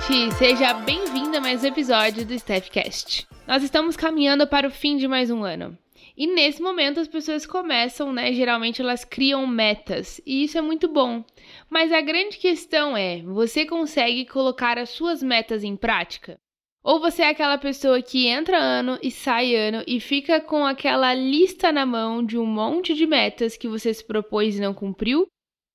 gente! Seja bem-vindo a mais um episódio do Stephcast. Nós estamos caminhando para o fim de mais um ano. E nesse momento as pessoas começam, né? Geralmente elas criam metas, e isso é muito bom. Mas a grande questão é: você consegue colocar as suas metas em prática? Ou você é aquela pessoa que entra ano e sai ano e fica com aquela lista na mão de um monte de metas que você se propôs e não cumpriu?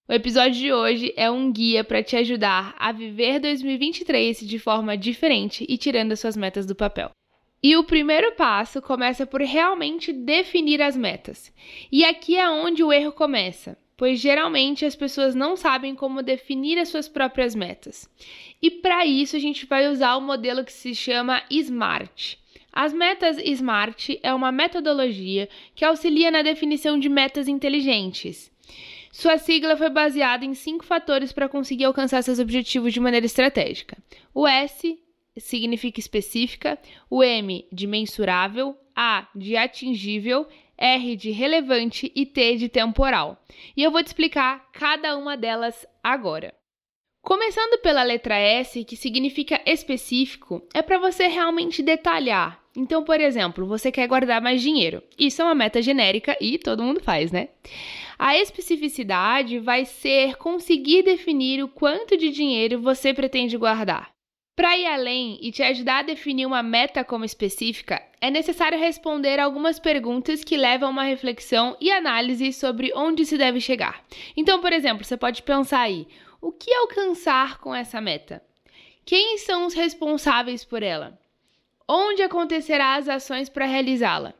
O episódio de hoje é um guia para te ajudar a viver 2023 de forma diferente e tirando as suas metas do papel. E o primeiro passo começa por realmente definir as metas. E aqui é onde o erro começa, pois geralmente as pessoas não sabem como definir as suas próprias metas. E para isso a gente vai usar o modelo que se chama SMART. As metas SMART é uma metodologia que auxilia na definição de metas inteligentes. Sua sigla foi baseada em cinco fatores para conseguir alcançar seus objetivos de maneira estratégica. O S significa específica, o M de mensurável, A de atingível, R de relevante e T de temporal. E eu vou te explicar cada uma delas agora. Começando pela letra S, que significa específico, é para você realmente detalhar. Então, por exemplo, você quer guardar mais dinheiro. Isso é uma meta genérica e todo mundo faz, né? A especificidade vai ser conseguir definir o quanto de dinheiro você pretende guardar. Para ir além e te ajudar a definir uma meta como específica, é necessário responder algumas perguntas que levam a uma reflexão e análise sobre onde se deve chegar. Então, por exemplo, você pode pensar aí: o que alcançar com essa meta? Quem são os responsáveis por ela? Onde acontecerá as ações para realizá-la?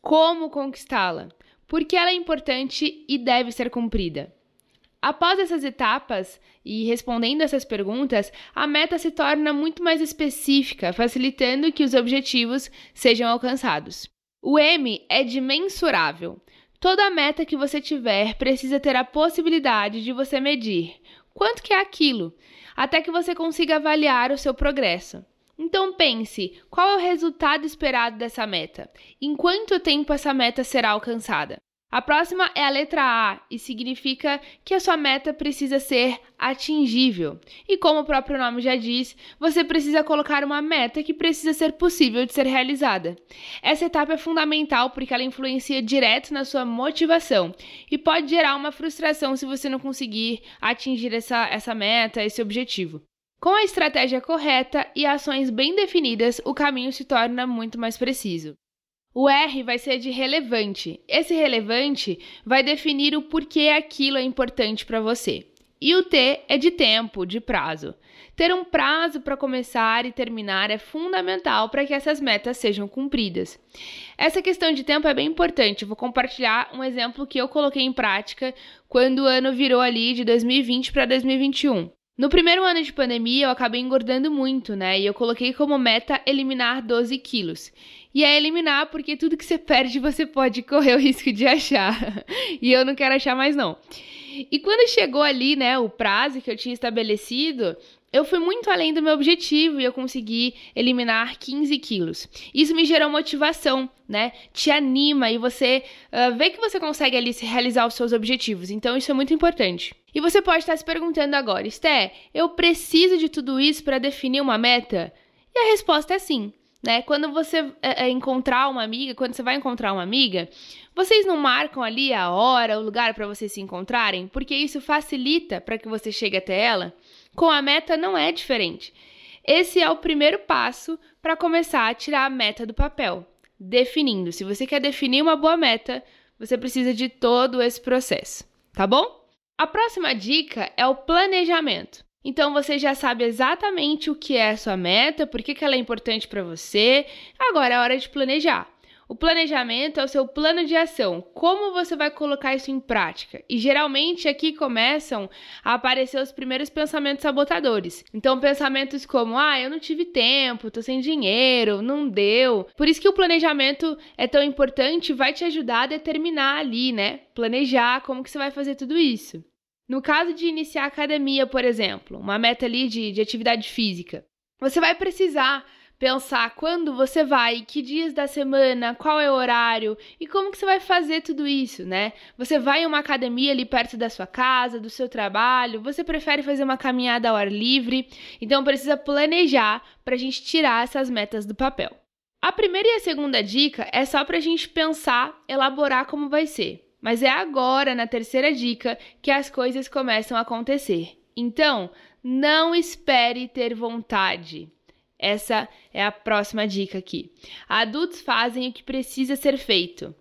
Como conquistá-la? Por que ela é importante e deve ser cumprida? Após essas etapas e respondendo essas perguntas, a meta se torna muito mais específica, facilitando que os objetivos sejam alcançados. O M é de mensurável. Toda meta que você tiver precisa ter a possibilidade de você medir quanto que é aquilo, até que você consiga avaliar o seu progresso. Então pense, qual é o resultado esperado dessa meta? Em quanto tempo essa meta será alcançada? A próxima é a letra A e significa que a sua meta precisa ser atingível. E como o próprio nome já diz, você precisa colocar uma meta que precisa ser possível de ser realizada. Essa etapa é fundamental porque ela influencia direto na sua motivação e pode gerar uma frustração se você não conseguir atingir essa, essa meta, esse objetivo. Com a estratégia correta e ações bem definidas, o caminho se torna muito mais preciso. O R vai ser de relevante. Esse relevante vai definir o porquê aquilo é importante para você. E o T é de tempo, de prazo. Ter um prazo para começar e terminar é fundamental para que essas metas sejam cumpridas. Essa questão de tempo é bem importante. vou compartilhar um exemplo que eu coloquei em prática quando o ano virou ali de 2020 para 2021. No primeiro ano de pandemia, eu acabei engordando muito, né? E eu coloquei como meta eliminar 12 quilos. E é eliminar porque tudo que você perde você pode correr o risco de achar. e eu não quero achar mais, não. E quando chegou ali, né, o prazo que eu tinha estabelecido, eu fui muito além do meu objetivo e eu consegui eliminar 15 quilos. Isso me gerou motivação, né? Te anima e você uh, vê que você consegue ali se realizar os seus objetivos. Então, isso é muito importante. E você pode estar se perguntando agora, Esté, eu preciso de tudo isso para definir uma meta? E a resposta é sim. Né? Quando você é, é, encontrar uma amiga, quando você vai encontrar uma amiga, vocês não marcam ali a hora, o lugar para vocês se encontrarem, porque isso facilita para que você chegue até ela. Com a meta não é diferente. Esse é o primeiro passo para começar a tirar a meta do papel, definindo. Se você quer definir uma boa meta, você precisa de todo esse processo, tá bom? A próxima dica é o planejamento. Então você já sabe exatamente o que é a sua meta, por que, que ela é importante para você. Agora é hora de planejar. O planejamento é o seu plano de ação, como você vai colocar isso em prática. E geralmente aqui começam a aparecer os primeiros pensamentos sabotadores. Então, pensamentos como: ah, eu não tive tempo, tô sem dinheiro, não deu. Por isso que o planejamento é tão importante, vai te ajudar a determinar ali, né? Planejar como que você vai fazer tudo isso. No caso de iniciar academia, por exemplo, uma meta ali de, de atividade física, você vai precisar pensar quando você vai, que dias da semana, qual é o horário e como que você vai fazer tudo isso, né? Você vai em uma academia ali perto da sua casa, do seu trabalho, você prefere fazer uma caminhada ao ar livre, então precisa planejar para a gente tirar essas metas do papel. A primeira e a segunda dica é só para a gente pensar, elaborar como vai ser. Mas é agora, na terceira dica, que as coisas começam a acontecer. Então, não espere ter vontade. Essa é a próxima dica aqui. Adultos fazem o que precisa ser feito.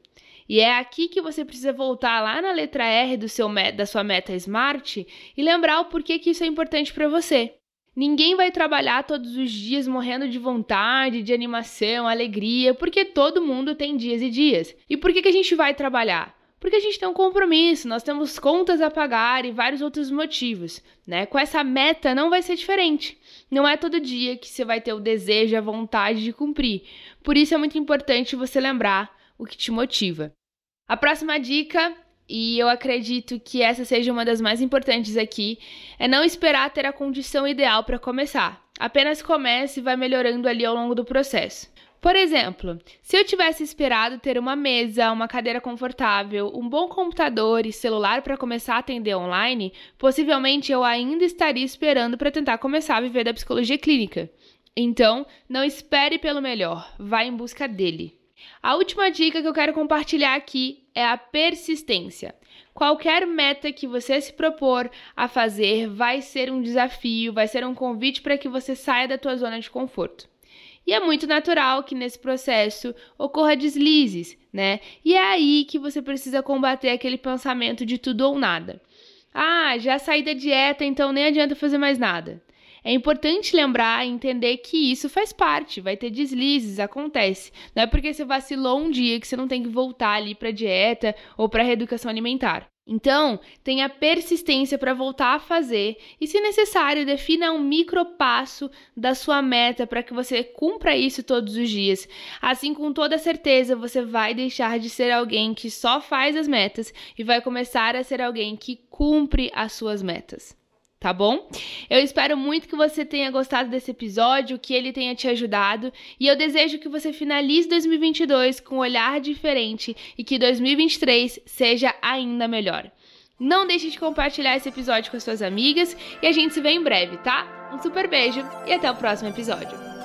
E é aqui que você precisa voltar lá na letra R do seu, da sua meta Smart e lembrar o porquê que isso é importante para você. Ninguém vai trabalhar todos os dias morrendo de vontade, de animação, alegria, porque todo mundo tem dias e dias. E por que, que a gente vai trabalhar? Porque a gente tem um compromisso, nós temos contas a pagar e vários outros motivos, né? Com essa meta não vai ser diferente. Não é todo dia que você vai ter o desejo, a vontade de cumprir. Por isso é muito importante você lembrar o que te motiva. A próxima dica, e eu acredito que essa seja uma das mais importantes aqui, é não esperar ter a condição ideal para começar. Apenas comece e vai melhorando ali ao longo do processo. Por exemplo, se eu tivesse esperado ter uma mesa, uma cadeira confortável, um bom computador e celular para começar a atender online, possivelmente eu ainda estaria esperando para tentar começar a viver da psicologia clínica. Então, não espere pelo melhor, vá em busca dele. A última dica que eu quero compartilhar aqui é a persistência. Qualquer meta que você se propor a fazer vai ser um desafio, vai ser um convite para que você saia da tua zona de conforto. E é muito natural que nesse processo ocorra deslizes, né? E é aí que você precisa combater aquele pensamento de tudo ou nada. Ah, já saí da dieta, então nem adianta fazer mais nada. É importante lembrar e entender que isso faz parte, vai ter deslizes, acontece. Não é porque você vacilou um dia que você não tem que voltar ali para dieta ou para reeducação alimentar. Então, tenha persistência para voltar a fazer e, se necessário, defina um micro passo da sua meta para que você cumpra isso todos os dias. Assim, com toda certeza, você vai deixar de ser alguém que só faz as metas e vai começar a ser alguém que cumpre as suas metas tá bom? Eu espero muito que você tenha gostado desse episódio, que ele tenha te ajudado, e eu desejo que você finalize 2022 com um olhar diferente e que 2023 seja ainda melhor. Não deixe de compartilhar esse episódio com as suas amigas e a gente se vê em breve, tá? Um super beijo e até o próximo episódio.